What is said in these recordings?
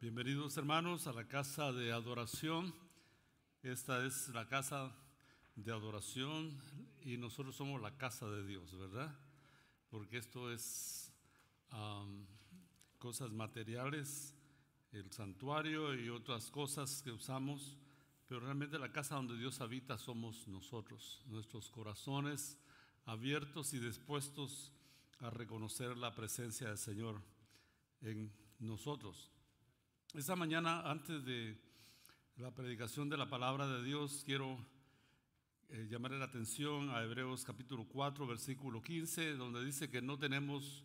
Bienvenidos hermanos a la casa de adoración. Esta es la casa de adoración y nosotros somos la casa de Dios, ¿verdad? Porque esto es am, cosas materiales, el santuario y otras cosas que usamos, pero realmente la casa donde Dios habita somos nosotros, nuestros corazones abiertos y dispuestos a reconocer la presencia del Señor en nosotros. Esta mañana, antes de la predicación de la palabra de Dios, quiero eh, llamarle la atención a Hebreos capítulo 4, versículo 15, donde dice que no tenemos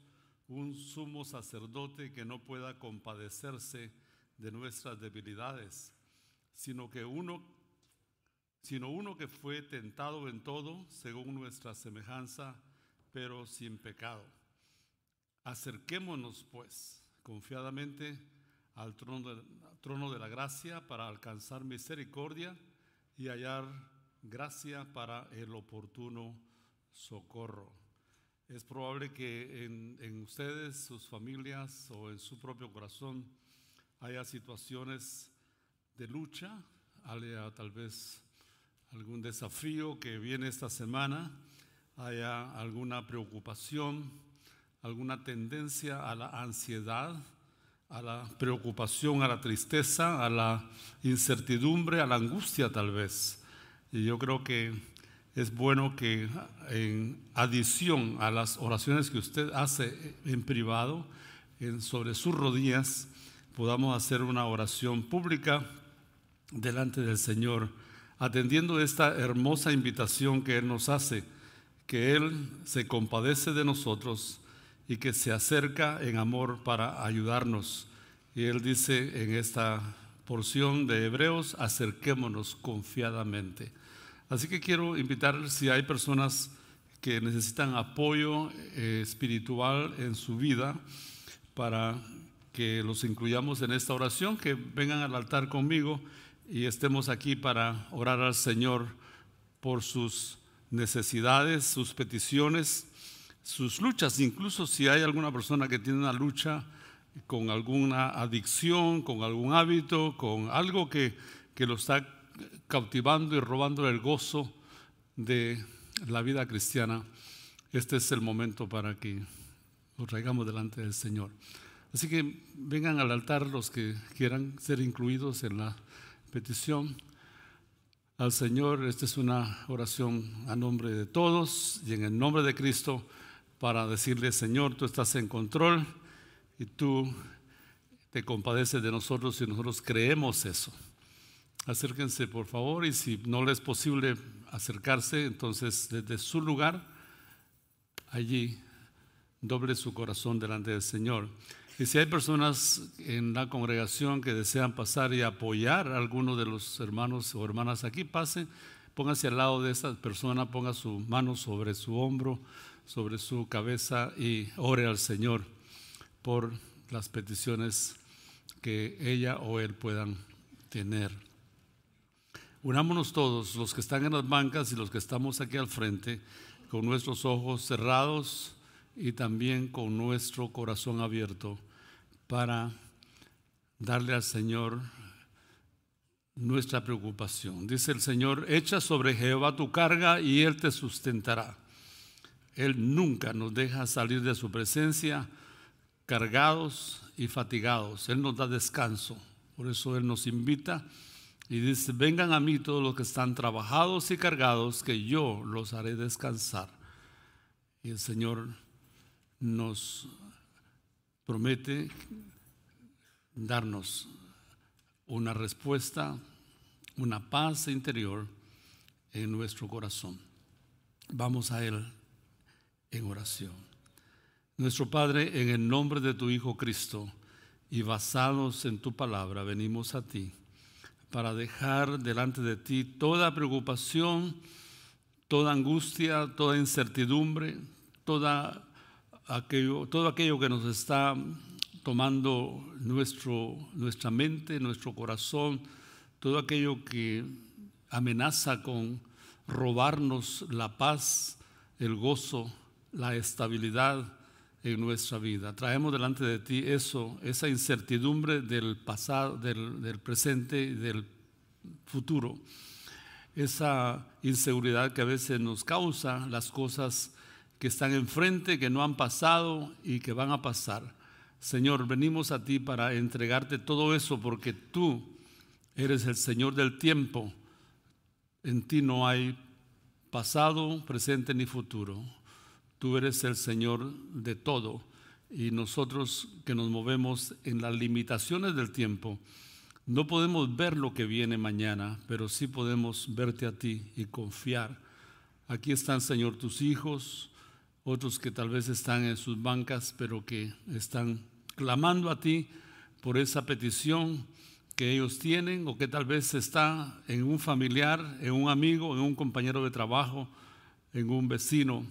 un sumo sacerdote que no pueda compadecerse de nuestras debilidades, sino que uno sino uno que fue tentado en todo según nuestra semejanza, pero sin pecado. Acerquémonos pues confiadamente al trono de, trono de la gracia para alcanzar misericordia y hallar gracia para el oportuno socorro. Es probable que en, en ustedes, sus familias o en su propio corazón haya situaciones de lucha, haya tal vez algún desafío que viene esta semana, haya alguna preocupación, alguna tendencia a la ansiedad, a la preocupación, a la tristeza, a la incertidumbre, a la angustia tal vez. Y yo creo que es bueno que en adición a las oraciones que usted hace en privado, en, sobre sus rodillas, podamos hacer una oración pública delante del Señor, atendiendo esta hermosa invitación que Él nos hace, que Él se compadece de nosotros y que se acerca en amor para ayudarnos. Y Él dice en esta porción de Hebreos, acerquémonos confiadamente. Así que quiero invitar si hay personas que necesitan apoyo eh, espiritual en su vida para que los incluyamos en esta oración, que vengan al altar conmigo y estemos aquí para orar al Señor por sus necesidades, sus peticiones, sus luchas, incluso si hay alguna persona que tiene una lucha con alguna adicción, con algún hábito, con algo que, que lo está cautivando y robando el gozo de la vida cristiana, este es el momento para que lo traigamos delante del Señor. Así que vengan al altar los que quieran ser incluidos en la petición al Señor. Esta es una oración a nombre de todos y en el nombre de Cristo para decirle, Señor, tú estás en control y tú te compadeces de nosotros y nosotros creemos eso. Acérquense por favor y si no les es posible acercarse, entonces desde su lugar, allí doble su corazón delante del Señor. Y si hay personas en la congregación que desean pasar y apoyar a alguno de los hermanos o hermanas aquí, pasen, póngase al lado de esa persona, ponga su mano sobre su hombro, sobre su cabeza y ore al Señor por las peticiones que ella o él puedan tener. Unámonos todos, los que están en las bancas y los que estamos aquí al frente, con nuestros ojos cerrados y también con nuestro corazón abierto para darle al Señor nuestra preocupación. Dice el Señor, echa sobre Jehová tu carga y Él te sustentará. Él nunca nos deja salir de su presencia cargados y fatigados. Él nos da descanso. Por eso Él nos invita y dice, vengan a mí todos los que están trabajados y cargados, que yo los haré descansar. Y el Señor nos promete darnos una respuesta, una paz interior en nuestro corazón. Vamos a Él en oración. Nuestro Padre, en el nombre de tu Hijo Cristo y basados en tu palabra, venimos a ti para dejar delante de ti toda preocupación, toda angustia, toda incertidumbre, toda aquello, todo aquello que nos está tomando nuestro, nuestra mente, nuestro corazón, todo aquello que amenaza con robarnos la paz, el gozo, la estabilidad en nuestra vida. Traemos delante de ti eso, esa incertidumbre del pasado, del, del presente y del futuro. Esa inseguridad que a veces nos causa las cosas que están enfrente, que no han pasado y que van a pasar. Señor, venimos a ti para entregarte todo eso porque tú eres el Señor del tiempo. En ti no hay pasado, presente ni futuro. Tú eres el Señor de todo y nosotros que nos movemos en las limitaciones del tiempo, no podemos ver lo que viene mañana, pero sí podemos verte a ti y confiar. Aquí están, Señor, tus hijos, otros que tal vez están en sus bancas, pero que están clamando a ti por esa petición que ellos tienen o que tal vez está en un familiar, en un amigo, en un compañero de trabajo, en un vecino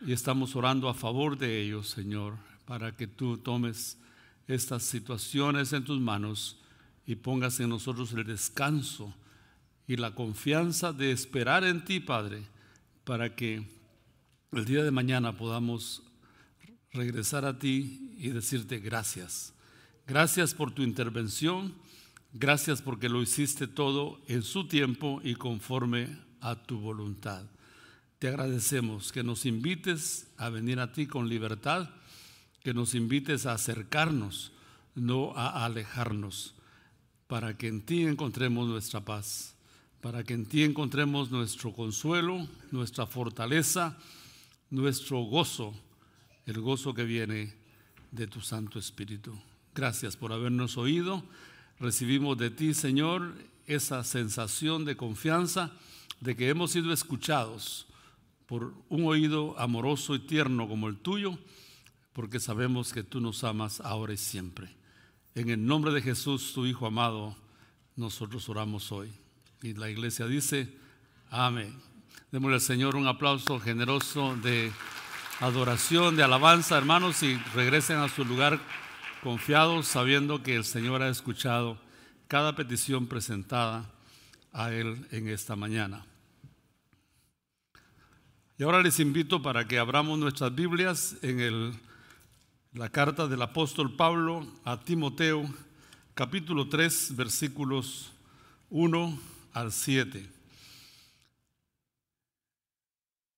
y estamos orando a favor de ellos, Señor, para que tú tomes estas situaciones en tus manos y pongas en nosotros el descanso y la confianza de esperar en ti, Padre, para que el día de mañana podamos regresar a ti y decirte gracias. Gracias por tu intervención, gracias porque lo hiciste todo en su tiempo y conforme a tu voluntad. Te agradecemos que nos invites a venir a ti con libertad, que nos invites a acercarnos, no a alejarnos, para que en ti encontremos nuestra paz, para que en ti encontremos nuestro consuelo, nuestra fortaleza, nuestro gozo, el gozo que viene de tu Santo Espíritu. Gracias por habernos oído. Recibimos de ti, Señor, esa sensación de confianza de que hemos sido escuchados por un oído amoroso y tierno como el tuyo, porque sabemos que tú nos amas ahora y siempre. En el nombre de Jesús, tu Hijo amado, nosotros oramos hoy. Y la iglesia dice, amén. Démosle al Señor un aplauso generoso de adoración, de alabanza, hermanos, y regresen a su lugar confiados, sabiendo que el Señor ha escuchado cada petición presentada a Él en esta mañana. Y ahora les invito para que abramos nuestras Biblias en el, la carta del apóstol Pablo a Timoteo, capítulo 3, versículos 1 al 7.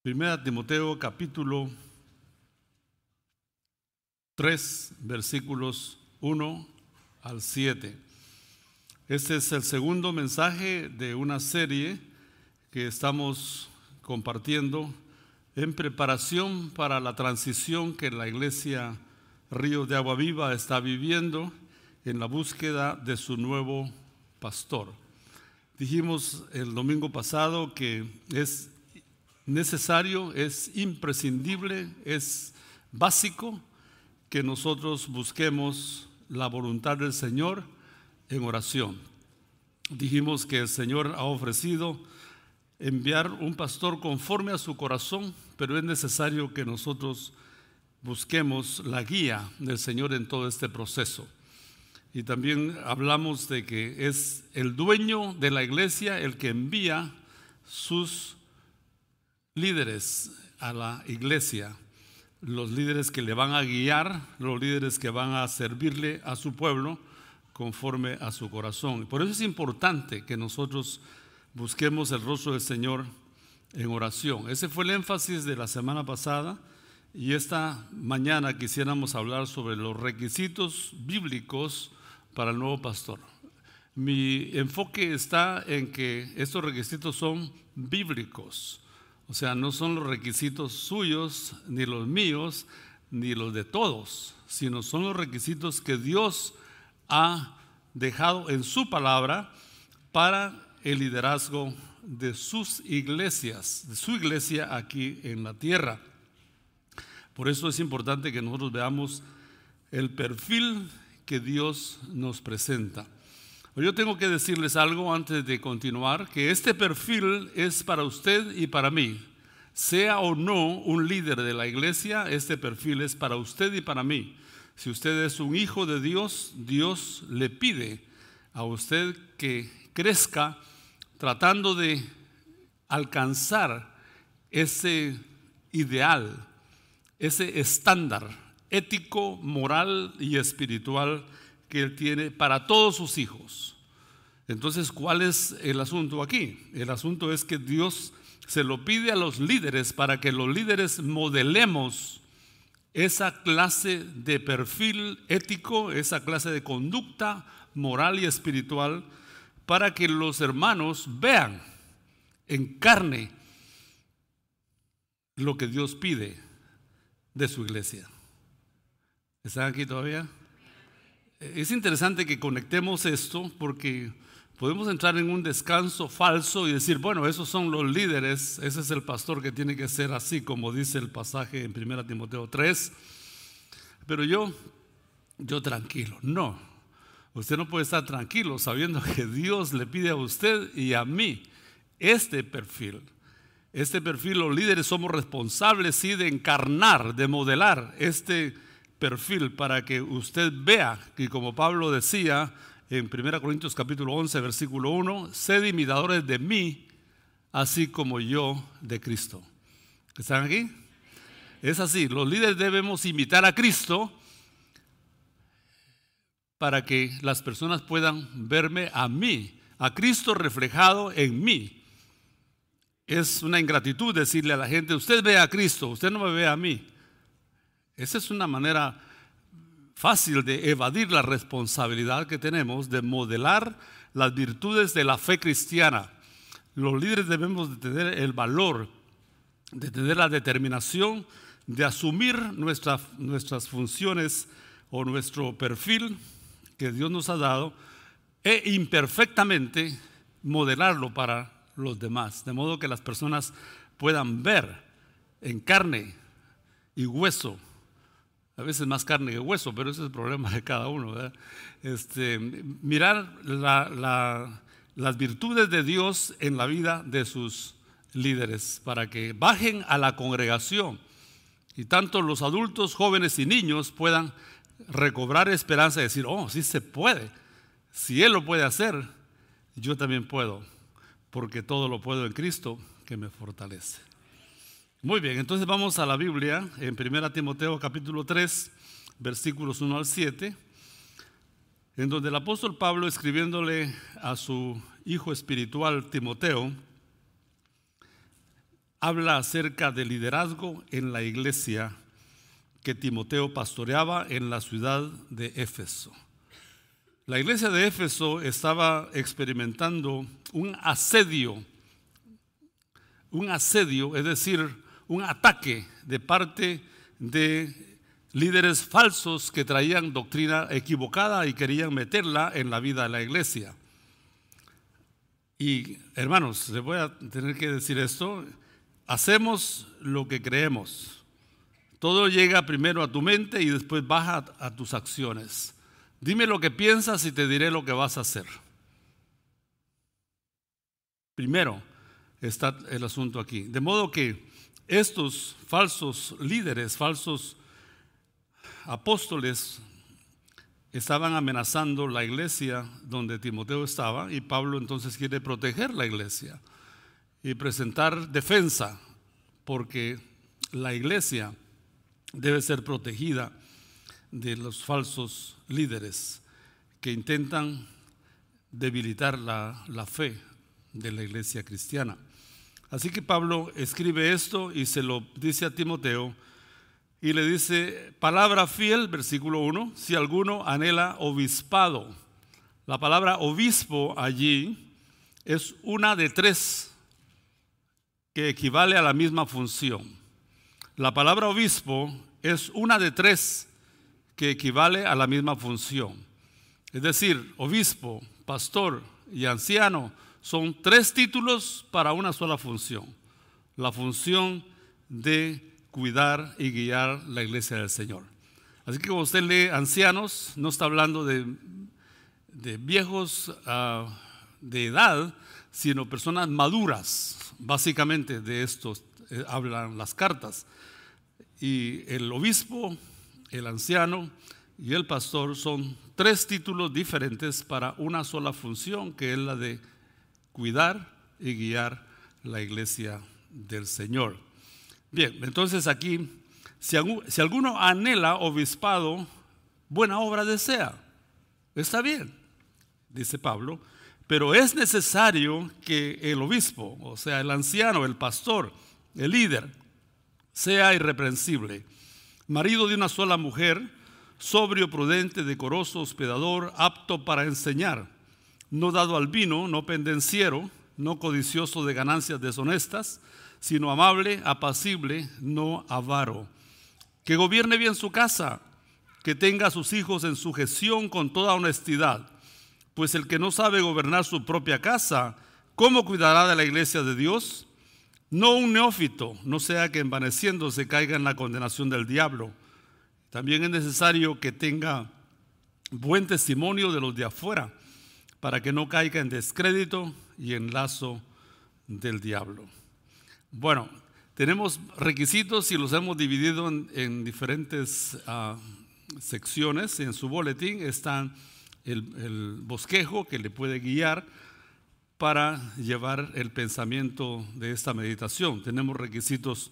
Primera Timoteo, capítulo 3, versículos 1 al 7. Este es el segundo mensaje de una serie que estamos compartiendo en preparación para la transición que la iglesia Río de Agua Viva está viviendo en la búsqueda de su nuevo pastor. Dijimos el domingo pasado que es necesario, es imprescindible, es básico que nosotros busquemos la voluntad del Señor en oración. Dijimos que el Señor ha ofrecido enviar un pastor conforme a su corazón, pero es necesario que nosotros busquemos la guía del Señor en todo este proceso. Y también hablamos de que es el dueño de la iglesia el que envía sus líderes a la iglesia, los líderes que le van a guiar, los líderes que van a servirle a su pueblo conforme a su corazón. Por eso es importante que nosotros busquemos el rostro del Señor en oración. Ese fue el énfasis de la semana pasada y esta mañana quisiéramos hablar sobre los requisitos bíblicos para el nuevo pastor. Mi enfoque está en que estos requisitos son bíblicos, o sea, no son los requisitos suyos, ni los míos, ni los de todos, sino son los requisitos que Dios ha dejado en su palabra para el liderazgo de sus iglesias, de su iglesia aquí en la tierra. Por eso es importante que nosotros veamos el perfil que Dios nos presenta. Yo tengo que decirles algo antes de continuar, que este perfil es para usted y para mí. Sea o no un líder de la iglesia, este perfil es para usted y para mí. Si usted es un hijo de Dios, Dios le pide a usted que crezca tratando de alcanzar ese ideal, ese estándar ético, moral y espiritual que Él tiene para todos sus hijos. Entonces, ¿cuál es el asunto aquí? El asunto es que Dios se lo pide a los líderes para que los líderes modelemos esa clase de perfil ético, esa clase de conducta moral y espiritual, para que los hermanos vean en carne lo que Dios pide de su iglesia. ¿Están aquí todavía? Es interesante que conectemos esto porque podemos entrar en un descanso falso y decir, bueno, esos son los líderes, ese es el pastor que tiene que ser así, como dice el pasaje en 1 Timoteo 3. Pero yo, yo tranquilo, no. Usted no puede estar tranquilo sabiendo que Dios le pide a usted y a mí este perfil. Este perfil, los líderes somos responsables, sí, de encarnar, de modelar este perfil para que usted vea que como Pablo decía en 1 Corintios capítulo 11, versículo 1, sed imitadores de mí, así como yo de Cristo. ¿Están aquí? Es así, los líderes debemos imitar a Cristo para que las personas puedan verme a mí, a Cristo reflejado en mí. Es una ingratitud decirle a la gente, usted ve a Cristo, usted no me ve a mí. Esa es una manera fácil de evadir la responsabilidad que tenemos de modelar las virtudes de la fe cristiana. Los líderes debemos de tener el valor, de tener la determinación de asumir nuestras funciones o nuestro perfil que Dios nos ha dado e imperfectamente modelarlo para los demás, de modo que las personas puedan ver en carne y hueso, a veces más carne que hueso, pero ese es el problema de cada uno, Este, mirar las virtudes de Dios en la vida de sus líderes, para que bajen a la congregación y tanto los adultos, jóvenes y niños puedan recobrar esperanza y decir, oh, sí se puede. Si Él lo puede hacer, yo también puedo porque todo lo puedo en Cristo que me fortalece. Muy bien, entonces vamos a la Biblia en 1 Timoteo capítulo 3, versículos 1 al 7, en donde el apóstol Pablo escribiéndole a su hijo espiritual Timoteo, habla acerca del liderazgo en la iglesia que Timoteo pastoreaba en la ciudad de Éfeso. La iglesia de Éfeso estaba experimentando un asedio, un asedio, es decir, un ataque de parte de líderes falsos que traían doctrina equivocada y querían meterla en la vida de la iglesia. Y hermanos, les voy a tener que decir esto, hacemos lo que creemos. Todo llega primero a tu mente y después baja a tus acciones. Dime lo que piensas y te diré lo que vas a hacer. Primero está el asunto aquí. De modo que estos falsos líderes, falsos apóstoles, estaban amenazando la iglesia donde Timoteo estaba y Pablo entonces quiere proteger la iglesia y presentar defensa porque la iglesia debe ser protegida de los falsos líderes que intentan debilitar la, la, fe de la iglesia cristiana. Así que Pablo escribe esto y se lo dice a Timoteo y le dice, palabra fiel, versículo 1, si alguno anhela obispado. La palabra obispo allí es una de tres que equivale a la misma función. La palabra obispo es una de tres que equivale a la misma función. Es decir, obispo, pastor y anciano son tres títulos para una sola función. La función de cuidar y guiar la iglesia del Señor. Así que cuando usted lee ancianos, no está hablando de, viejos ah, de edad, sino personas maduras. Básicamente de estos eh, hablan las cartas. Y el obispo el anciano y el pastor son tres títulos diferentes para una sola función, que es la de cuidar y guiar la iglesia del Señor. Bien, entonces aquí si, alguno anhela obispado, buena obra desea. Está bien, dice Pablo, pero es necesario que el obispo, o sea, el anciano, el pastor, el líder, sea irreprensible, marido de una sola mujer, sobrio, prudente, decoroso, hospedador, apto para enseñar, no dado al vino, no pendenciero, no codicioso de ganancias deshonestas, sino amable, apacible, no avaro. Que gobierne bien su casa, que tenga a sus hijos en sujeción con toda honestidad, pues el que no sabe gobernar su propia casa, ¿cómo cuidará de la iglesia de Dios? No un neófito, no sea que envaneciéndose caiga en la condenación del diablo. También es necesario que tenga buen testimonio de los de afuera, para que no caiga en descrédito y en lazo del diablo. Bueno, tenemos requisitos y los hemos dividido en, diferentes uh, secciones. En su boletín está el, bosquejo que le puede guiar para llevar el pensamiento de esta meditación. Tenemos requisitos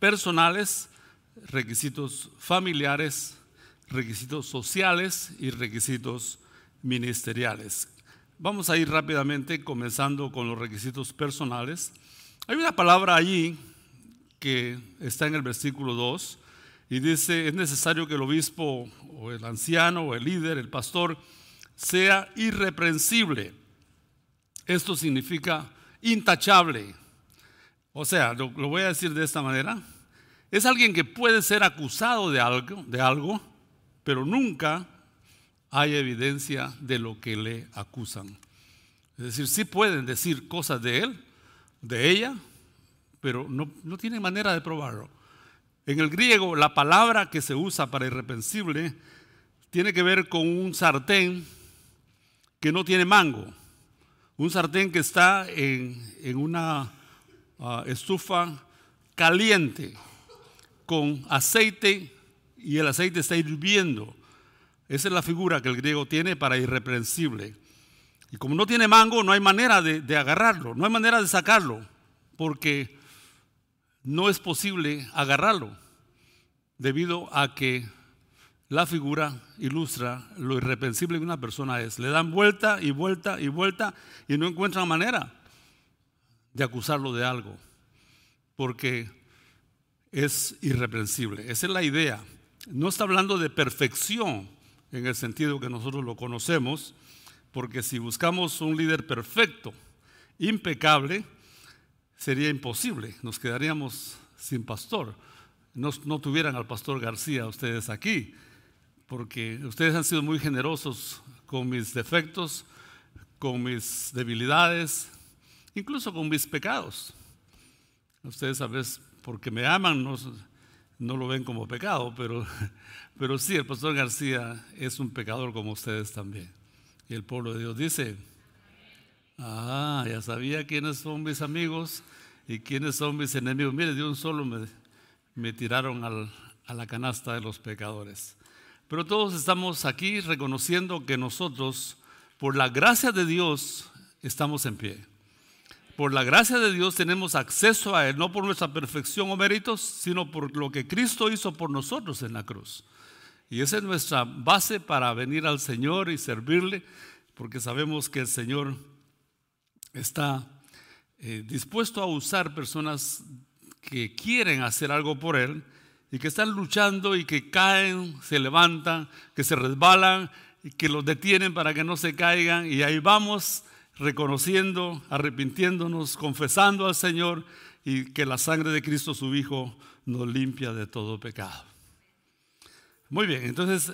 personales, requisitos familiares, requisitos sociales y requisitos ministeriales. Vamos a ir rápidamente comenzando con los requisitos personales. Hay una palabra allí que está en el versículo 2 y dice, es necesario que el obispo o el anciano o el líder, el pastor, sea irreprensible. Esto significa intachable. O sea, lo, voy a decir de esta manera. Es alguien que puede ser acusado de algo, de algo, pero nunca hay evidencia de lo que le acusan. Es decir, sí pueden decir cosas de él, de ella, pero no, no manera de probarlo. En el griego, la palabra que se usa para irreprensible tiene que ver con un sartén que no tiene mango. Un sartén que está en, una ah, estufa caliente con aceite y el aceite está hirviendo. Esa es la figura que el griego tiene para irreprensible. Y como no tiene mango, no hay manera de, agarrarlo, no hay manera de sacarlo, porque no es posible agarrarlo, debido a que la figura ilustra lo irreprensible que una persona es. Le dan vuelta y vuelta y vuelta y no encuentran manera de acusarlo de algo, porque es irreprensible. Esa es la idea. No está hablando de perfección en el sentido que nosotros lo conocemos, porque si buscamos un líder perfecto, impecable, sería imposible, nos quedaríamos sin pastor. No, no, tuvieran al pastor García ustedes aquí, porque ustedes han sido muy generosos con mis defectos, con mis debilidades, incluso con mis pecados. Ustedes a veces, porque me aman, no, no lo ven como pecado, pero, pero sí, el pastor García es un pecador como ustedes también. Y el pueblo de Dios dice, ah, ya sabía quiénes son mis amigos y quiénes son mis enemigos. Mire, de un solo me, me tiraron a la canasta de los pecadores. Pero todos estamos aquí reconociendo que nosotros, por la gracia de Dios, estamos en pie. Por la gracia de Dios tenemos acceso a Él, no por nuestra perfección o méritos, sino por lo que Cristo hizo por nosotros en la cruz. Y esa es nuestra base para venir al Señor y servirle, porque sabemos que el Señor está eh, dispuesto a usar personas que quieren hacer algo por Él y que están luchando y que caen, se levantan, que se resbalan y que los detienen para que no se caigan. Y ahí vamos reconociendo, arrepintiéndonos, confesando al Señor y que la sangre de Cristo su Hijo nos limpia de todo pecado. Muy bien, entonces,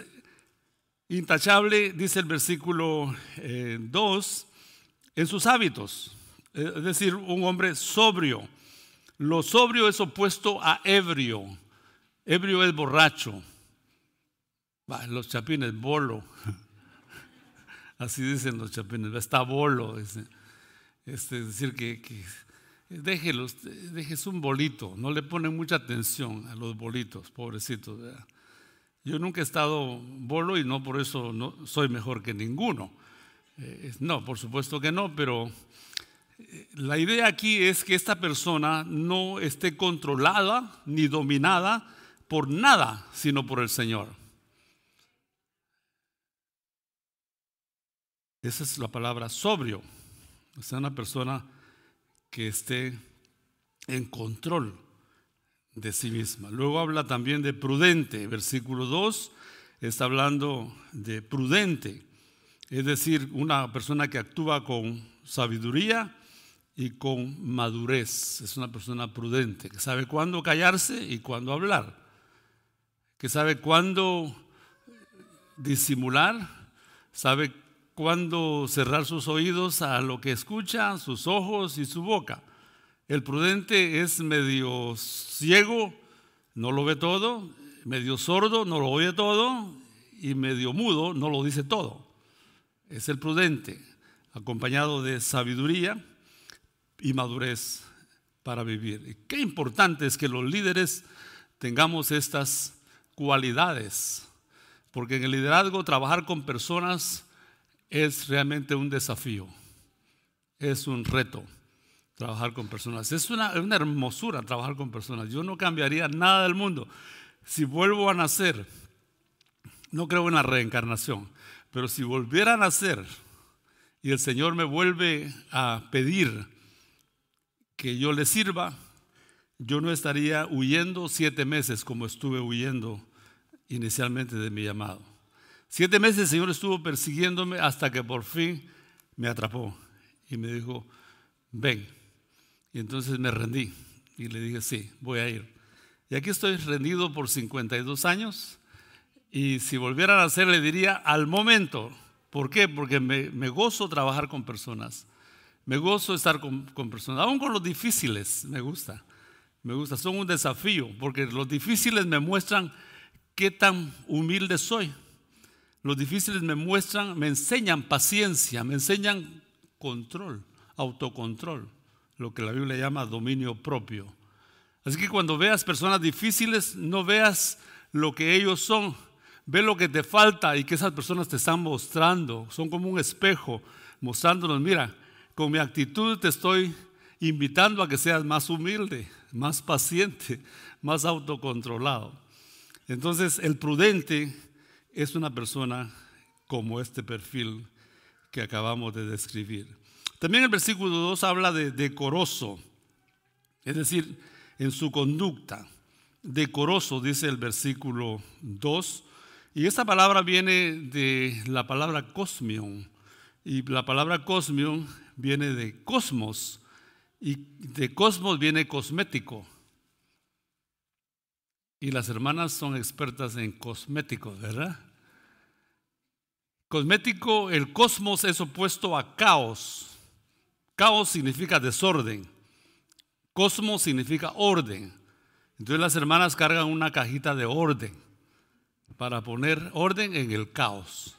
intachable, dice el versículo 2, eh, en sus hábitos, es decir, un hombre sobrio. Lo sobrio es opuesto a ebrio. Ebrio es borracho. los chapines, bolo. Así dicen los chapines, está bolo. Es, decir, que, que déjelos, déjese un bolito. No le ponen mucha atención a los bolitos, pobrecitos. Yo nunca he estado bolo y no por eso soy mejor que ninguno. Eh, no, por supuesto que no, pero eh, la idea aquí es que esta persona no esté controlada ni dominada por nada, sino por el Señor. Esa es la palabra sobrio. O sea, una persona que esté en control de sí misma. Luego habla también de prudente. Versículo 2 está hablando de prudente. Es decir, una persona que actúa con sabiduría y con madurez. Es una persona prudente, que sabe cuándo callarse y cuándo hablar. Que sabe cuándo disimular, sabe cuándo cerrar sus oídos a lo que escucha, sus ojos y su boca. El prudente es medio ciego, no lo ve todo, medio sordo, no lo oye todo, y medio mudo, no lo dice todo. Es el prudente, acompañado de sabiduría y madurez para vivir. qué importante es que los líderes tengamos estas cualidades, porque en el liderazgo trabajar con personas es realmente un desafío, es un reto trabajar con personas. Es una, hermosura trabajar con personas. Yo no cambiaría nada del mundo. Si vuelvo a nacer, no creo en la reencarnación, pero si volviera a nacer y el Señor me vuelve a pedir que yo le sirva, yo no estaría huyendo siete meses como estuve huyendo inicialmente de mi llamado. Siete meses el Señor estuvo persiguiéndome hasta que por fin me atrapó y me dijo, ven. Y entonces me rendí y le dije, sí, voy a ir. Y aquí estoy rendido por 52 años y si volvieran a hacer le diría al momento. ¿Por qué? Porque me, gozo trabajar con personas. Me gozo estar con, con, personas, aún con los difíciles, me gusta. Me gusta, son un desafío, porque los difíciles me muestran qué tan humilde soy. Los difíciles me muestran, me enseñan paciencia, me enseñan control, autocontrol, lo que la Biblia llama dominio propio. Así que cuando veas personas difíciles, no veas lo que ellos son, ve lo que te falta y que esas personas te están mostrando. Son como un espejo mostrándonos, mira, con mi actitud te estoy invitando a que seas más humilde, más paciente, más autocontrolado. Entonces, el prudente es una persona como este perfil que acabamos de describir. También el versículo 2 habla de decoroso, es decir, en su conducta. Decoroso, dice el versículo 2. Y esta palabra viene de la palabra cosmion. Y la palabra cosmion viene de cosmos. Y de cosmos viene cosmético. Y las hermanas son expertas en cosméticos, ¿verdad? Cosmético, el cosmos es opuesto a caos. Caos significa desorden. Cosmos significa orden. Entonces las hermanas cargan una cajita de orden para poner orden en el caos.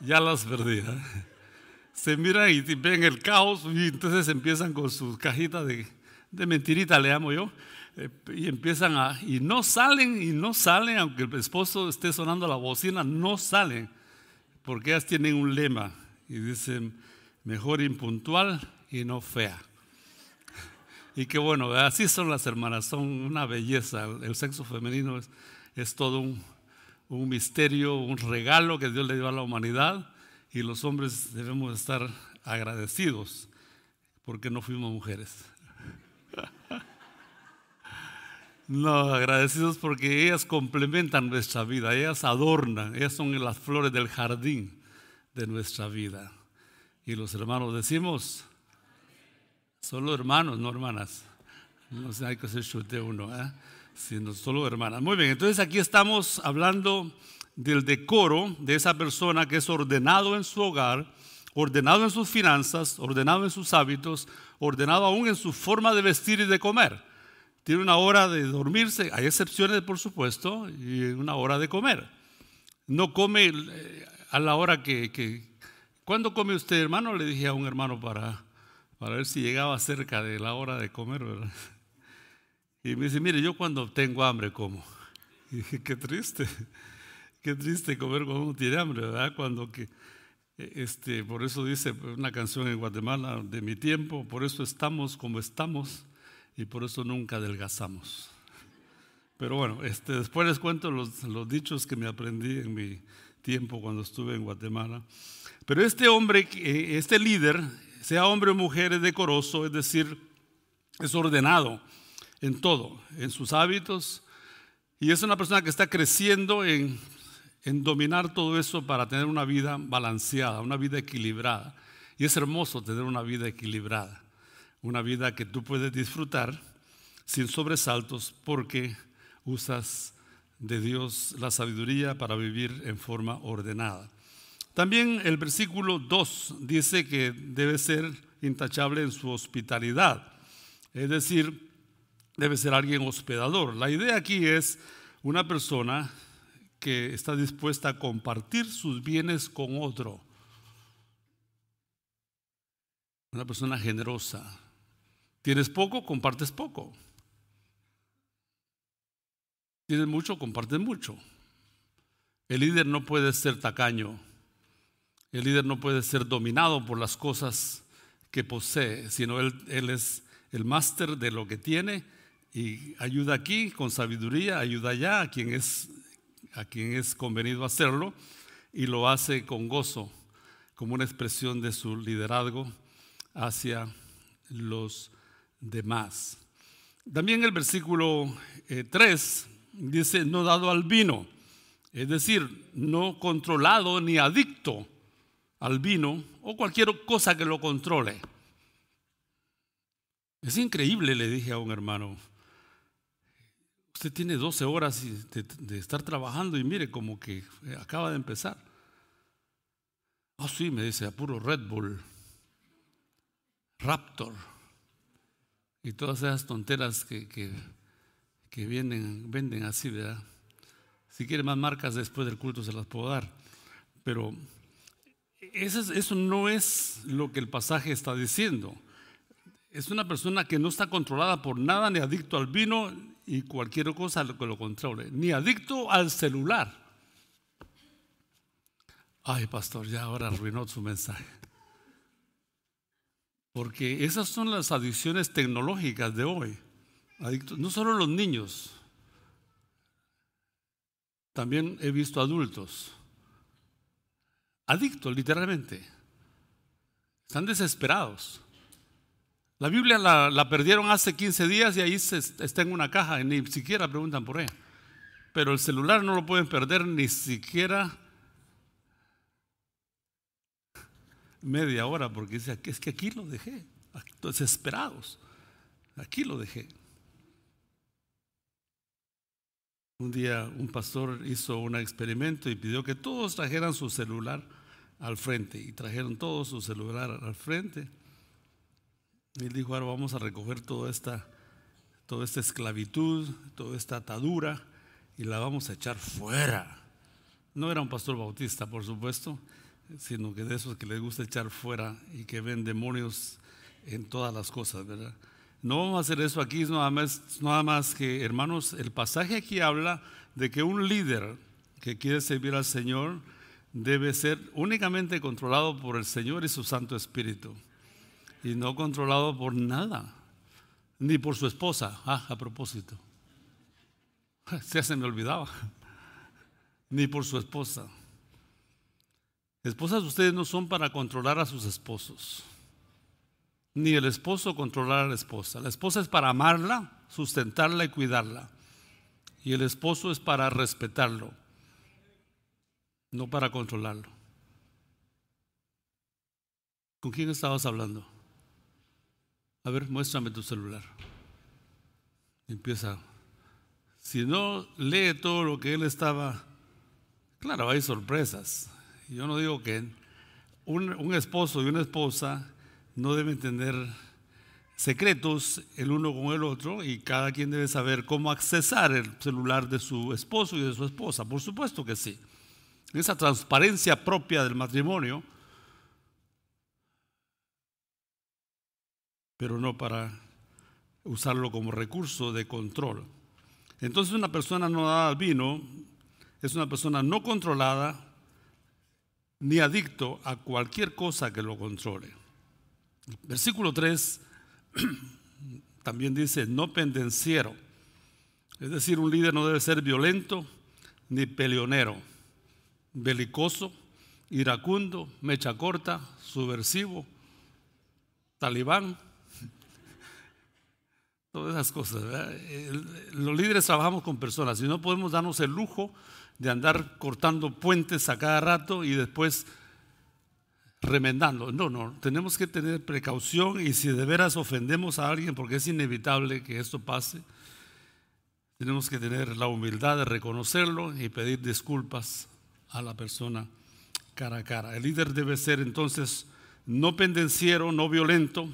ya las perdí. ¿eh? Se miran y ven el caos y entonces empiezan con sus cajitas de, de mentirita, le amo yo eh, y empiezan a, y no salen, y no salen, aunque el esposo esté sonando la bocina, no salen, porque ellas tienen un lema y dicen, mejor impuntual y no fea. Y qué bueno, así son las hermanas, son una belleza. El sexo femenino es, es todo un, un misterio, un regalo que Dios le dio a la humanidad y los hombres debemos estar agradecidos porque no fuimos mujeres. No, agradecidos porque ellas complementan nuestra vida, ellas adornan, ellas son las flores del jardín de nuestra vida. Y los hermanos decimos, solo hermanos, no hermanas. No sé, hay que hacer chute uno, ¿eh? sino solo hermanas. Muy bien, entonces aquí estamos hablando del decoro de esa persona que es ordenado en su hogar, ordenado en sus finanzas, ordenado en sus hábitos, ordenado aún en su forma de vestir y de comer tiene una hora de dormirse, hay excepciones por supuesto, y una hora de comer. No come eh, a la hora que, ¿Cuándo come usted, hermano? Le dije a un hermano para, para ver si llegaba cerca de la hora de comer, ¿verdad? Y me dice, mire, yo cuando tengo hambre como. Y dije, qué triste, qué triste comer cuando uno tiene hambre, ¿verdad? Cuando que, este, por eso dice una canción en Guatemala de mi tiempo, por eso estamos como estamos y por eso nunca adelgazamos. Pero bueno, este, después les cuento los, los dichos que me aprendí en mi tiempo cuando estuve en Guatemala. Pero este hombre, este líder, sea hombre o mujer, es decoroso, es decir, es ordenado en todo, en sus hábitos, y es una persona que está creciendo en, en dominar todo eso para tener una vida balanceada, una vida equilibrada. Y es hermoso tener una vida equilibrada, una vida que tú puedes disfrutar sin sobresaltos porque usas de Dios la sabiduría para vivir en forma ordenada. También el versículo 2 dice que debe ser intachable en su hospitalidad, es decir, debe ser alguien hospedador. La idea aquí es una persona que está dispuesta a compartir sus bienes con otro. Una persona generosa. Tienes poco, compartes poco. Tienes mucho, compartes mucho. El líder no puede ser tacaño. El líder no puede ser dominado por las cosas que posee, sino él, él es el máster de lo que tiene y ayuda aquí con sabiduría, ayuda allá a quien es a quien es convenido hacerlo y lo hace con gozo, como una expresión de su liderazgo hacia los demás. También el versículo 3 eh, dice, no dado al vino, es decir, no controlado ni adicto al vino o cualquier cosa que lo controle. Es increíble, le dije a un hermano, usted tiene 12 horas de, estar trabajando y mire como que acaba de empezar. Ah, sí, me dice, a puro Red Bull, Raptor y todas esas tonteras que, que que vienen, venden así, ¿verdad? Si quiere más marcas después del culto se las puedo dar. Pero eso, eso no es lo que el pasaje está diciendo. Es una persona que no está controlada por nada, ni adicto al vino y cualquier cosa que lo controle, ni adicto al celular. Ay, pastor, ya ahora arruinó su mensaje. Porque esas son las adicciones tecnológicas de hoy no solo los niños, también he visto adultos, adictos literalmente, están desesperados. La Biblia la, perdieron hace 15 días y ahí está en una caja y ni siquiera preguntan por ella. Pero el celular no lo pueden perder ni siquiera media hora porque dice, es que aquí lo dejé, desesperados, aquí lo dejé. Un día un pastor hizo un experimento y pidió que todos trajeran su celular al frente y trajeron todos su celular al frente. Él dijo, ahora vamos a recoger toda esta, toda esta esclavitud, toda esta atadura y la vamos a echar fuera. No era un pastor bautista, por supuesto, sino que de esos que les gusta echar fuera y que ven demonios en todas las cosas, ¿verdad? No vamos a hacer eso aquí, nada más, nada más que, hermanos, el pasaje aquí habla de que un líder que quiere servir al Señor debe ser únicamente controlado por el Señor y su Santo Espíritu y no controlado por nada, ni por su esposa. Ah, a propósito, ya se me olvidaba, ni por su esposa. Esposas, ustedes no son para controlar a sus esposos ni el esposo controlar a la esposa. La esposa es para amarla, sustentarla y cuidarla. Y el esposo es para respetarlo, no para controlarlo. ¿Con quién estabas hablando? A ver, muéstrame tu celular. Empieza. Si no lee todo lo que él estaba, claro, hay sorpresas. Yo no digo que un, un esposo y una esposa no deben tener secretos el uno con el otro y cada quien debe saber cómo accesar el celular de su esposo y de su esposa. Por supuesto que sí. Esa transparencia propia del matrimonio, pero no para usarlo como recurso de control. Entonces una persona no dada al vino es una persona no controlada ni adicto a cualquier cosa que lo controle. Versículo 3 también dice, no pendenciero. Es decir, un líder no debe ser violento ni peleonero, belicoso, iracundo, mecha corta, subversivo, talibán. Esas cosas. Los líderes trabajamos con personas y no podemos darnos el lujo de andar cortando puentes a cada rato y después remendando. No, no, tenemos que tener precaución y si de veras ofendemos a alguien, porque es inevitable que esto pase, tenemos que tener la humildad de reconocerlo y pedir disculpas a la persona cara a cara. El líder debe ser entonces no pendenciero, no violento,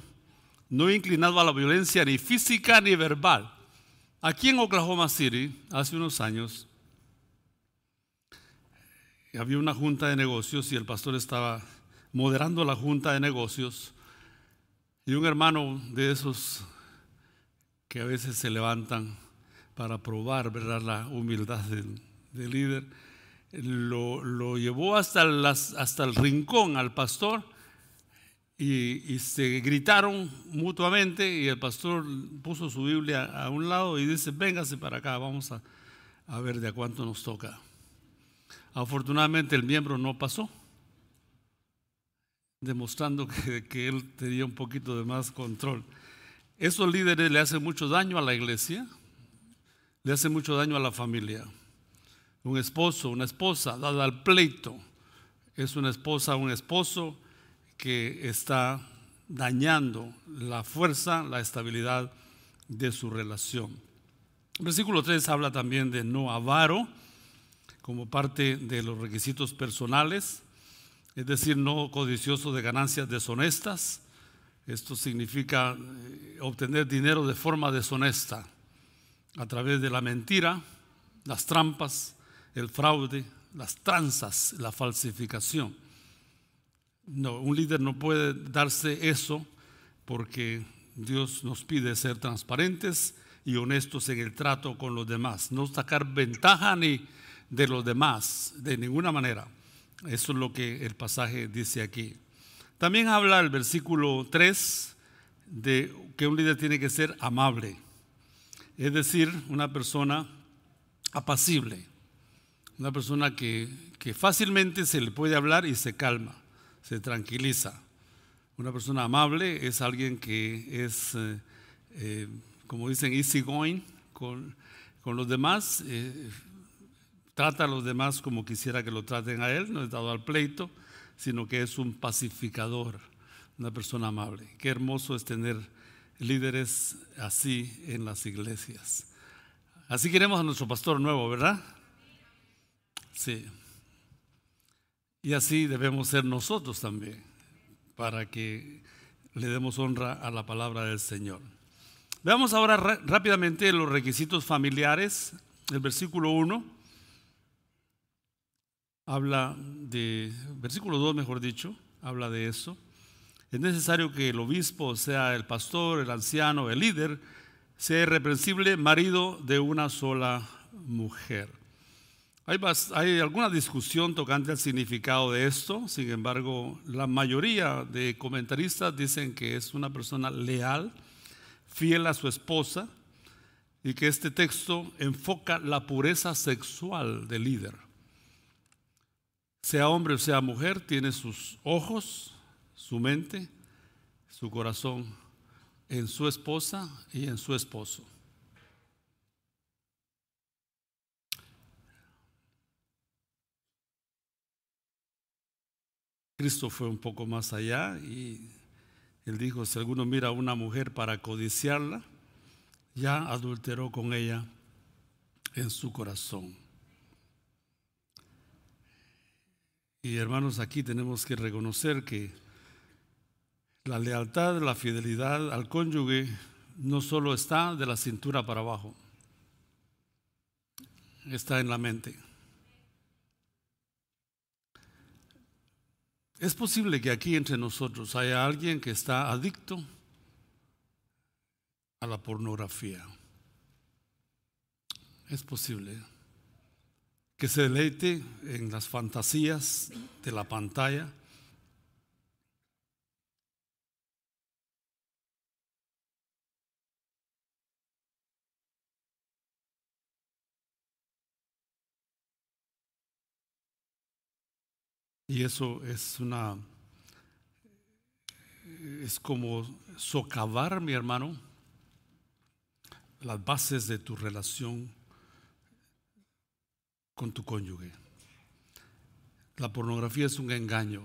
no inclinado a la violencia ni física ni verbal. Aquí en Oklahoma City, hace unos años, había una junta de negocios y el pastor estaba moderando la junta de negocios y un hermano de esos que a veces se levantan para probar ¿verdad? la humildad del, líder, lo, llevó hasta, hasta el rincón al pastor y, se gritaron mutuamente y el pastor puso su Biblia a un lado y dice, véngase para acá, vamos a, a ver de a cuánto nos toca. Afortunadamente el miembro no pasó, demostrando que, que él tenía un poquito de más control. Esos líderes le hacen mucho daño a la iglesia, le hace mucho daño a la familia. Un esposo, una esposa dada al pleito, es una esposa, un esposo que está dañando la fuerza, la estabilidad de su relación. El versículo 3 habla también de no avaro como parte de los requisitos personales, es decir, no codicioso de ganancias deshonestas. Esto significa eh, obtener dinero de forma deshonesta a través de la mentira, las trampas, el fraude, las tranzas, la falsificación. No, un líder no puede darse eso porque Dios nos pide ser transparentes y honestos en el trato con los demás, no sacar ventaja ni de los demás de ninguna manera. Eso es lo que el pasaje dice aquí. También habla el versículo 3 de que un líder tiene que ser amable es decir, una persona apacible, una persona que, fácilmente se le puede hablar y se calma, se tranquiliza. Una persona amable es alguien que es, eh, eh, como dicen, easy going con, los demás, eh, trata a los demás como quisiera que lo traten a él, no es dado al pleito, sino que es un pacificador, una persona amable. Qué hermoso es tener líderes así en las iglesias. Así queremos a nuestro pastor nuevo, ¿verdad? Sí. Y así debemos ser nosotros también, para que le demos honra a la palabra del Señor. Veamos ahora rápidamente los requisitos familiares. El versículo 1 habla de, versículo 2 mejor dicho, habla de eso. Es necesario que el obispo, sea el pastor, el anciano, el líder, sea irreprensible marido de una sola mujer. Hay, alguna discusión tocante al significado de esto, sin embargo, la mayoría de comentaristas dicen que es una persona leal, fiel a su esposa, y que este texto enfoca la pureza sexual del líder. Sea hombre o sea mujer, tiene sus ojos, su mente, su corazón en su esposa y en su esposo. Cristo fue un poco más allá y él dijo, si alguno mira a una mujer para codiciarla, ya adulteró con ella en su corazón. Y hermanos, aquí tenemos que reconocer que la lealtad, la fidelidad al cónyuge no solo está de la cintura para abajo, está en la mente. Es posible que aquí entre nosotros haya alguien que está adicto a la pornografía. Es posible que se deleite en las fantasías de la pantalla Y eso es una, es como socavar, mi hermano, las bases de tu relación con tu cónyuge. La pornografía es un engaño.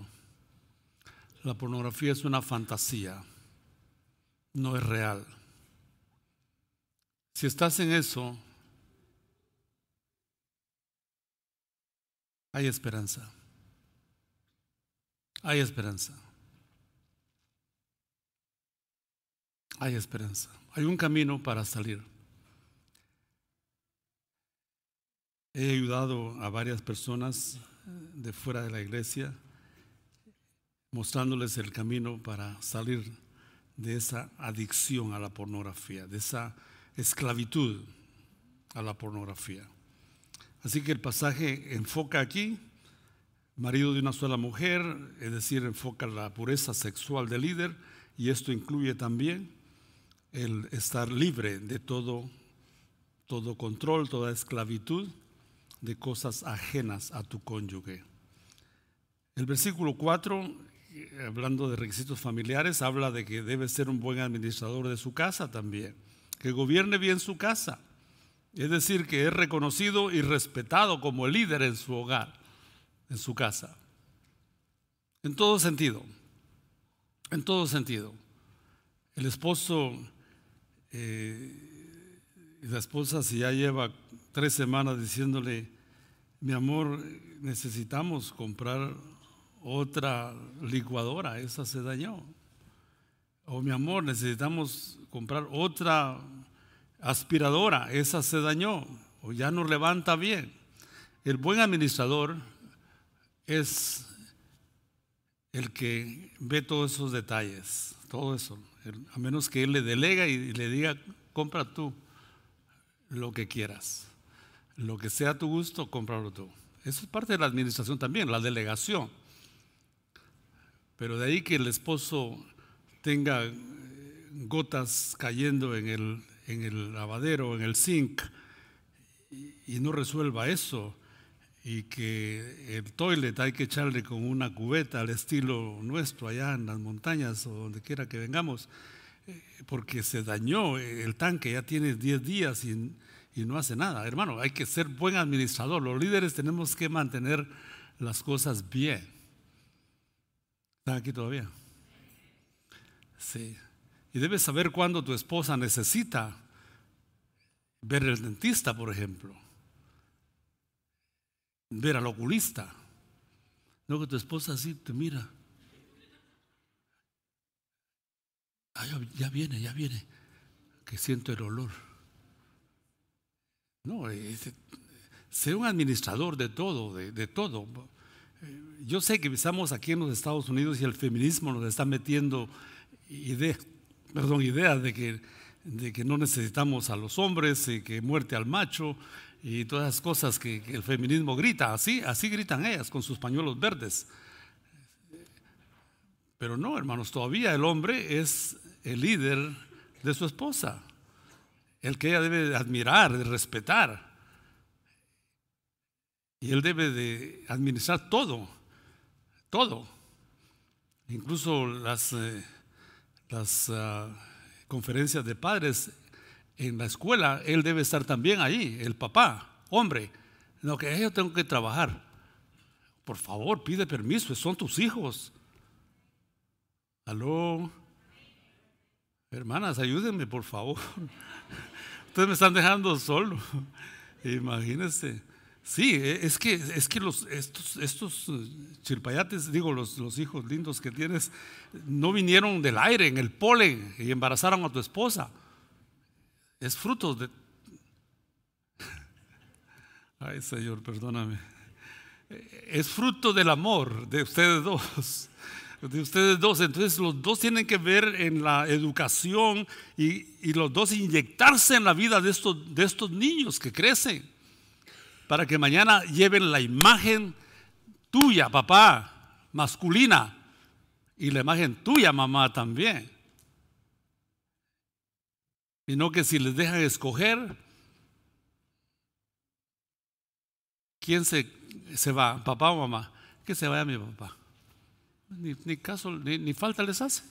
La pornografía es una fantasía. No es real. Si estás en eso, hay esperanza. Hay esperanza. Hay esperanza. Hay un camino para salir. He ayudado a varias personas de fuera de la iglesia, mostrándoles el camino para salir de esa adicción a la pornografía, de esa esclavitud a la pornografía. Así que el pasaje enfoca aquí, marido de una sola mujer, es decir, enfoca la pureza sexual del líder y esto incluye también el estar libre de todo, todo control, toda esclavitud de cosas ajenas a tu cónyuge. El versículo 4, hablando de requisitos familiares, habla de que debe ser un buen administrador de su casa también, que gobierne bien su casa. Es decir, que es reconocido y respetado como líder en su hogar, en su casa. En todo sentido, en todo sentido. El esposo eh, y la esposa si ya lleva tres semanas diciéndole, mi amor, necesitamos comprar otra licuadora, esa se dañó. O mi amor, necesitamos comprar otra aspiradora, esa se dañó o ya no levanta bien. El buen administrador es el que ve todos esos detalles, todo eso, a menos que él le delega y le diga, compra tú lo que quieras, lo que sea a tu gusto, cómpralo tú. Eso es parte de la administración también, la delegación. Pero de ahí que el esposo tenga gotas cayendo en el, en el lavadero, en el zinc, y, no resuelva eso, y que el toilet hay que echarle con una cubeta al estilo nuestro allá en las montañas o donde quiera que vengamos, eh, porque se dañó el tanque, ya tiene 10 días y, y no hace nada. Hermano, hay que ser buen administrador. Los líderes tenemos que mantener las cosas bien. ¿Están aquí todavía? Sí. Y debes saber cuándo tu esposa necesita ver al dentista, por ejemplo. Ver al oculista. No que tu esposa así te mira. ya viene, ya viene. Que siento el olor. No, sé un administrador de todo, de, todo. Yo sé que estamos aquí en los Estados Unidos y el feminismo nos está metiendo idea, perdón, ideas de que, de que no necesitamos a los hombres y que muerte al macho y todas las cosas que, el feminismo grita. Así, así gritan ellas con sus pañuelos verdes. Pero no, hermanos, todavía el hombre es el líder de su esposa, el que ella debe admirar, de respetar. Y él debe de administrar todo, todo. Incluso las, eh, las ah, conferencias de padres en la escuela, él debe estar también ahí, el papá, hombre. No, que yo tengo que trabajar. Por favor, pide permiso, son tus hijos. Aló. Hermanas, ayúdenme, por favor. Ustedes me están dejando solo. Imagínense. Sí, e, es que, es que los, estos, estos eh, chilpayates, digo, los, los hijos lindos que tienes, no vinieron del aire, en el polen, y embarazaron a tu esposa. Es fruto de... Ay, Señor, perdóname. Es fruto del amor de ustedes dos de ustedes dos. Entonces los dos tienen que ver en la educación y, y, los dos inyectarse en la vida de estos, de estos niños que crecen para que mañana lleven la imagen tuya, papá, masculina, y la imagen tuya, mamá, también. Y no que si les dejan escoger, ¿quién se, se va, papá o mamá? que se vaya mi papá. Ni, caso, ni, falta les hace.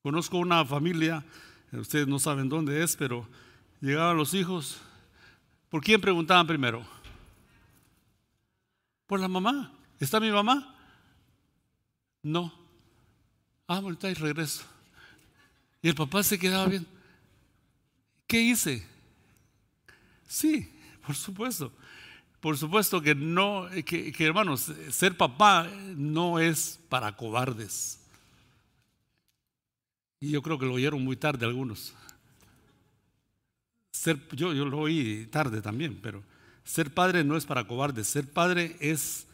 Conozco una familia, ustedes no saben dónde es, pero llegaban los hijos. ¿Por quién preguntaban primero? Por la mamá. ¿Está mi mamá? No. Ah, ahorita y regreso. Y el papá se quedaba bien. ¿Qué hice? Sí, por supuesto. Por supuesto que no, que, hermanos, ser papá no es para cobardes. Y yo creo que lo oyeron muy tarde algunos. Ser, yo, yo lo oí tarde también, pero ser padre no es para cobardes. Ser padre es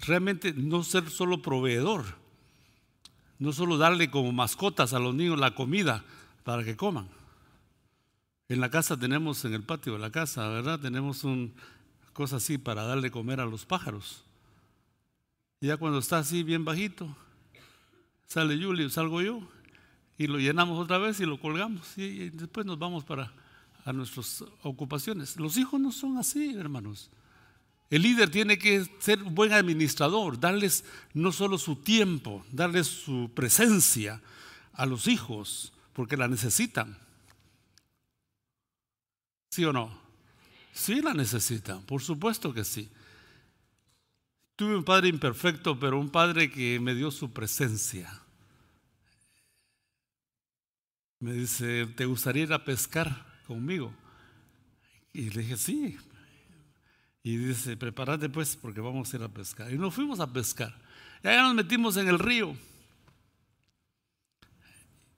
realmente no ser solo proveedor, no solo darle como mascotas a los niños la comida para que coman. En la casa tenemos, en el patio de la casa, ¿verdad? Tenemos un cosa así para darle comer a los pájaros. Y ya cuando está así bien bajito, sale Julio, salgo yo, y lo llenamos otra vez y lo colgamos. Y, después nos vamos para a nuestras ocupaciones. Los hijos no son así, hermanos. El líder tiene que ser un buen administrador, darles no solo su tiempo, darles su presencia a los hijos, porque la necesitan. ¿Sí o no? Sí la necesitan, por supuesto que sí. Tuve un padre imperfecto, pero un padre que me dio su presencia. Me dice, ¿te gustaría ir a pescar conmigo? Y le dije, sí. Y dice, prepárate pues porque vamos a ir a pescar. Y nos fuimos a pescar. Y allá nos metimos en el río.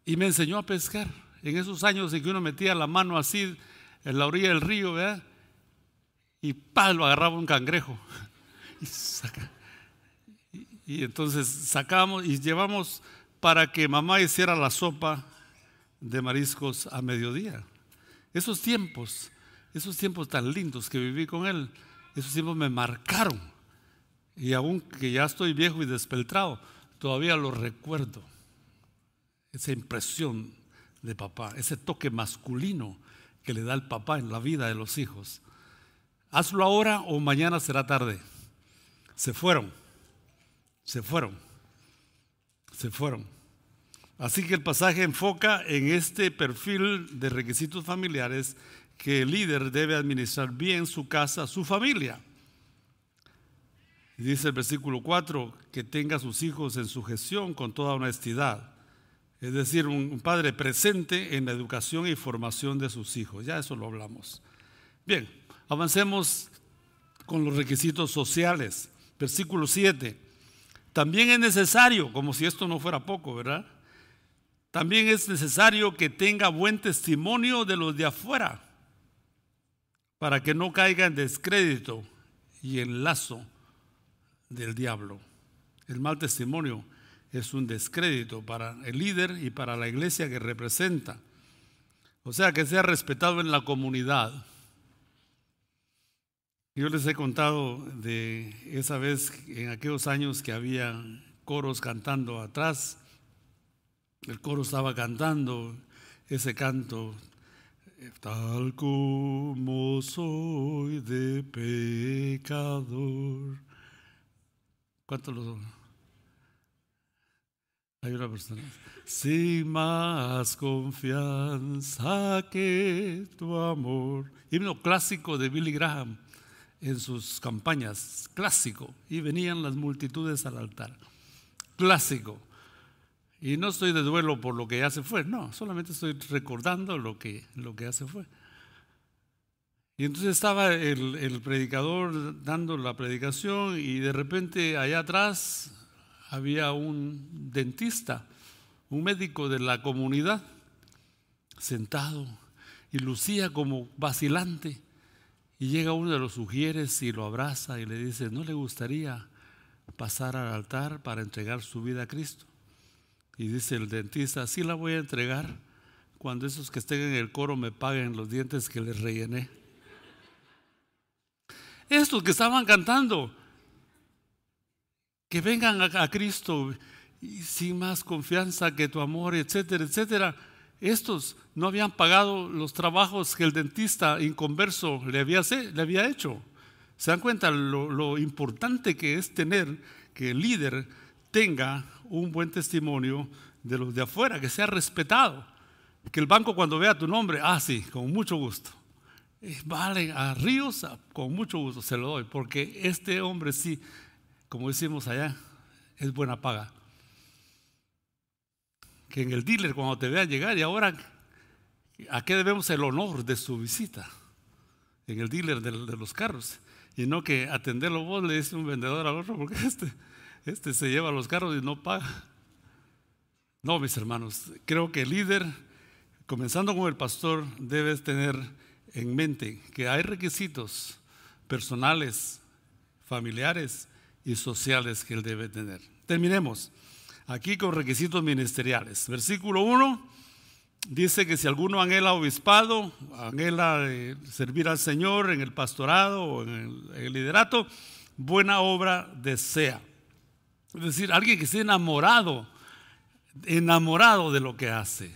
Y me enseñó a pescar. En esos años en que uno metía la mano así en la orilla del río, ¿verdad? Y ¡pah! lo agarraba un cangrejo. Y, y entonces sacamos y llevamos para que mamá hiciera la sopa de mariscos a mediodía. Esos tiempos, esos tiempos tan lindos que viví con él, esos tiempos me marcaron. Y aún que ya estoy viejo y despeltrado, todavía lo recuerdo. Esa impresión de papá, ese toque masculino que le da el papá en la vida de los hijos. Hazlo ahora o mañana será tarde. Se fueron, se fueron, se fueron. Así que el pasaje enfoca en este perfil de requisitos familiares que el líder debe administrar bien su casa, su familia. Dice el versículo 4 que tenga a sus hijos en su gestión con toda honestidad es decir, un padre presente en la educación y formación de sus hijos. Ya eso lo hablamos. Bien, avancemos con los requisitos sociales. Versículo 7. También es necesario, como si esto no fuera poco, ¿verdad? También es necesario que tenga buen testimonio de los de afuera para que no caiga en descrédito y en lazo del diablo. El mal testimonio es un descrédito para el líder y para la iglesia que representa. O sea, que sea respetado en la comunidad. Yo les he contado de esa vez, en aquellos años que había coros cantando atrás. El coro estaba cantando ese canto, tal como soy de pecador. ¿Cuántos lo hay una persona. Sin más confianza que tu amor. Himno clásico de Billy Graham en sus campañas. Clásico. Y venían las multitudes al altar. Clásico. Y no estoy de duelo por lo que ya se fue. No, solamente estoy recordando lo que, lo que ya se fue. Y entonces estaba el, el predicador dando la predicación y de repente allá atrás había un dentista, un médico de la comunidad, sentado y lucía como vacilante. Y llega uno de los sugieres y lo abraza y le dice, ¿no le gustaría pasar al altar para entregar su vida a Cristo? Y dice el dentista, sí la voy a entregar cuando esos que estén en el coro me paguen los dientes que les rellené. Estos que estaban cantando que vengan a, Cristo sin más confianza que tu amor, etcétera, etcétera. Estos no habían pagado los trabajos que el dentista inconverso le había, le había hecho. ¿Se dan cuenta lo importante que es tener que el líder tenga un buen testimonio de los de afuera, que sea respetado? Que el banco cuando vea tu nombre, ah, sí, con mucho gusto. Eh, vale, a Ríos, con mucho gusto se lo doy, porque este hombre sí, como decimos allá, es buena paga. Que en el dealer cuando te vea llegar y ahora, ¿a qué debemos el honor de su visita? En el dealer de, los carros. Y no que atenderlo vos le dice un vendedor al otro, porque este, este se lleva los carros y no paga. No, mis hermanos, creo que el líder comenzando con el pastor, debes tener en mente que hay requisitos personales, familiares y sociales que él debe tener. Terminemos aquí con requisitos ministeriales. Versículo 1 dice que si alguno anhela obispado, anhela eh, servir al Señor en el pastorado o en el, en el liderato, buena obra desea. Es decir, alguien que esté enamorado, enamorado de lo que hace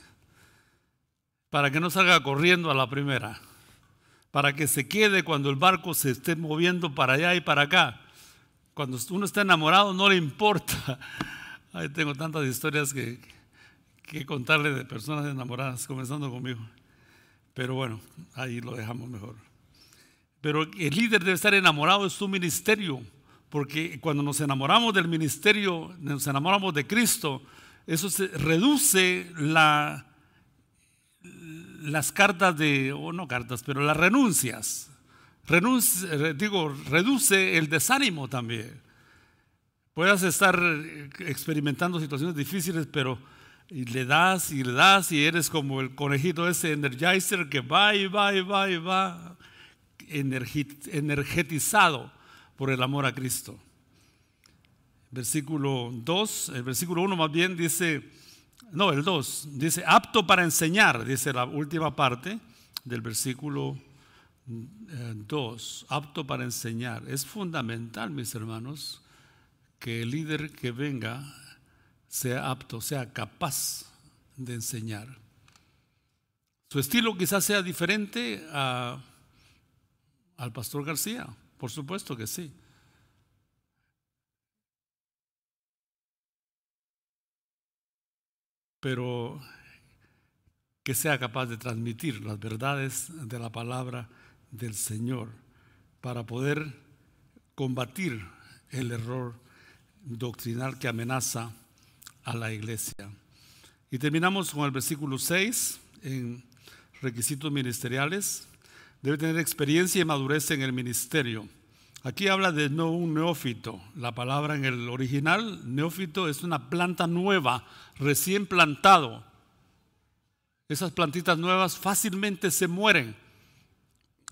para que no salga corriendo a la primera, para que se quede cuando el barco se esté moviendo para allá y para acá. Cuando uno está enamorado no le importa. Ahí tengo tantas historias que, que contarle de personas enamoradas, comenzando conmigo. Pero bueno, ahí lo dejamos mejor. Pero el líder debe estar enamorado de su ministerio, porque cuando nos enamoramos del ministerio, nos enamoramos de Cristo, eso reduce la las cartas de, o no cartas, pero las renuncias. Digo, reduce el desánimo también. Puedes estar experimentando situaciones difíciles, pero le das y le das y eres como el conejito ese energizer que va y va y va y va energetizado por el amor a Cristo. Versículo 2, el versículo 1 más bien dice, no, el 2, dice apto para enseñar, dice la última parte del versículo 2, eh, apto para enseñar. Es fundamental, mis hermanos, que el líder que venga sea apto, sea capaz de enseñar. Su estilo quizás sea diferente al pastor García, por supuesto que sí. pero que sea capaz de transmitir las verdades de la palabra del Señor para poder combatir el error doctrinal que amenaza a la iglesia. Y terminamos con el versículo 6 en requisitos ministeriales. Debe tener experiencia y madurez en el ministerio. Aquí habla de no un neófito. La palabra en el original, neófito, es una planta nueva, recién plantado. Esas plantitas nuevas fácilmente se mueren.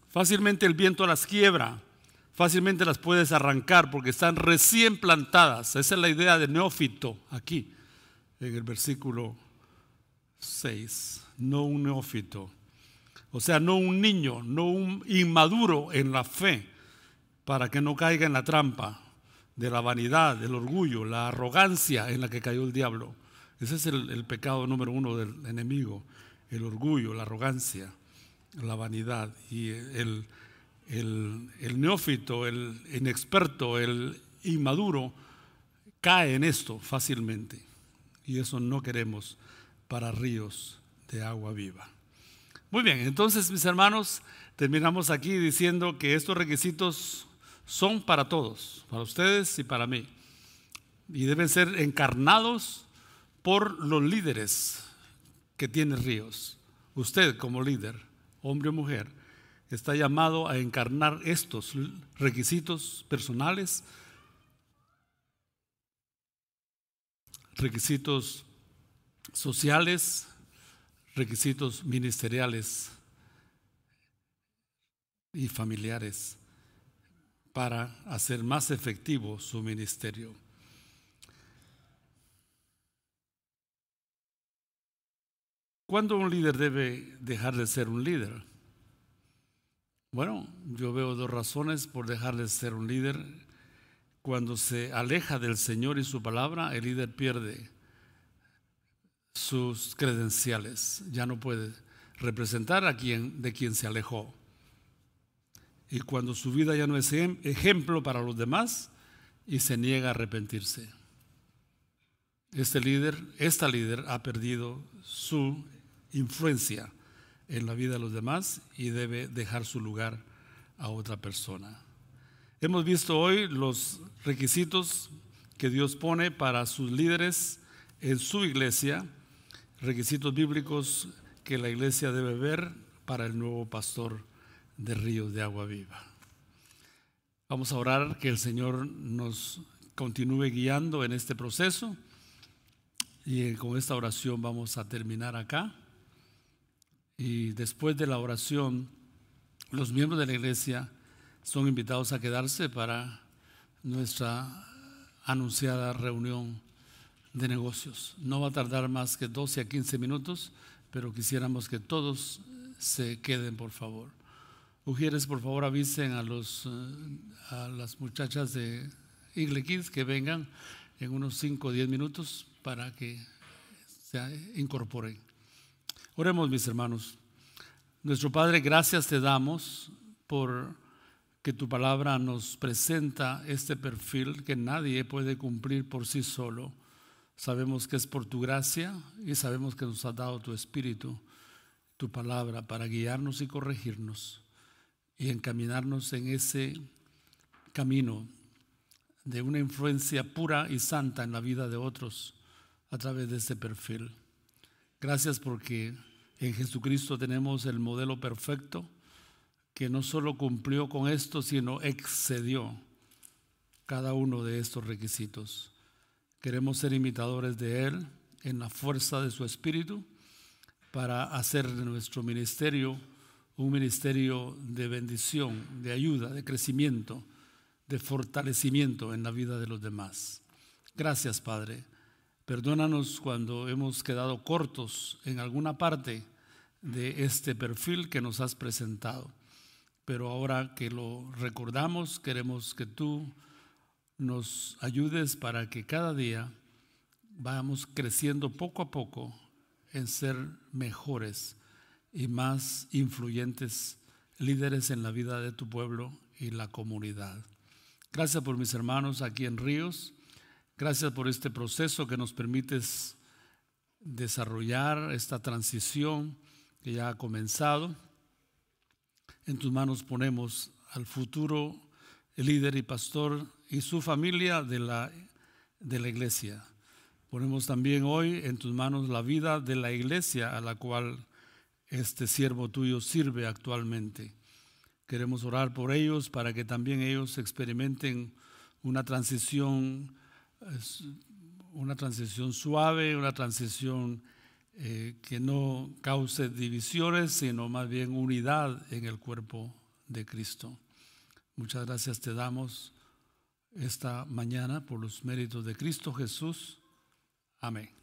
Fácilmente el viento las quiebra. Fácilmente las puedes arrancar porque están recién plantadas. Esa es la idea de neófito aquí, en el versículo 6. No un neófito. O sea, no un niño, no un inmaduro en la fe para que no caiga en la trampa de la vanidad, del orgullo, la arrogancia en la que cayó el diablo. Ese es el, pecado número uno del enemigo, el orgullo, la arrogancia, la vanidad. Y el, el neófito, el inexperto, el inmaduro, cae en esto fácilmente. Y eso no queremos para ríos de agua viva. Muy bien, entonces mis hermanos, terminamos aquí diciendo que estos requisitos son para todos, para ustedes y para mí. Y deben ser encarnados por los líderes que tienen ríos. Usted como líder, hombre o mujer, está llamado a encarnar estos requisitos personales, requisitos sociales, requisitos ministeriales y familiares para hacer más efectivo su ministerio. ¿Cuándo un líder debe dejar de ser un líder? Bueno, yo veo dos razones por dejar de ser un líder. Cuando se aleja del Señor y su palabra, el líder pierde sus credenciales, ya no puede representar a quien de quien se alejó. y cuando su vida ya no es ejemplo para los demás y se niega a arrepentirse. Este líder, esta líder ha perdido su influencia en la vida de los demás y debe dejar su lugar a otra persona. Hemos visto hoy los requisitos que Dios pone para sus líderes en su iglesia, requisitos bíblicos que la iglesia debe ver para el nuevo pastor de ríos de agua viva. Vamos a orar que el Señor nos continúe guiando en este proceso y con esta oración vamos a terminar acá. Y después de la oración, los miembros de la iglesia son invitados a quedarse para nuestra anunciada reunión de negocios. No va a tardar más que 12 a 15 minutos, pero quisiéramos que todos se queden, por favor. Ujieres, por favor, avisen a, los, eh, a las muchachas de Igle Kids que vengan en unos 5 o 10 minutos para que se incorporen. Oremos, mis hermanos. Nuestro Padre, gracias te damos por que tu palabra nos presenta este perfil que nadie puede cumplir por sí solo. Sabemos que es por tu gracia y sabemos que nos has dado tu espíritu, tu palabra, para guiarnos y corregirnos y encaminarnos en ese camino de una influencia pura y santa en la vida de otros a través de este perfil. Gracias porque en Jesucristo tenemos el modelo perfecto que no solo cumplió con esto, sino excedió cada uno de estos requisitos. Queremos ser imitadores de Él en la fuerza de su Espíritu para hacer de nuestro ministerio un ministerio de bendición, de ayuda, de crecimiento, de fortalecimiento en la vida de los demás. Gracias, Padre. Perdónanos cuando hemos quedado cortos en alguna parte de este perfil que nos has presentado. Pero ahora que lo recordamos, queremos que tú nos ayudes para que cada día vayamos creciendo poco a poco en ser mejores y más influyentes líderes en la vida de tu pueblo y la comunidad. Gracias por mis hermanos aquí en Ríos. Gracias por este proceso que nos permites desarrollar esta transición que ya ha comenzado. En tus manos ponemos al futuro líder y pastor y su familia de la, de la iglesia. Ponemos también hoy en tus manos la vida de la iglesia a la cual este siervo tuyo sirve actualmente. Queremos orar por ellos para que también ellos experimenten una transición, una transición suave, una transición eh, que no cause divisiones, sino más bien unidad en el cuerpo de Cristo. Muchas gracias te damos esta mañana por los méritos de Cristo Jesús. Amén.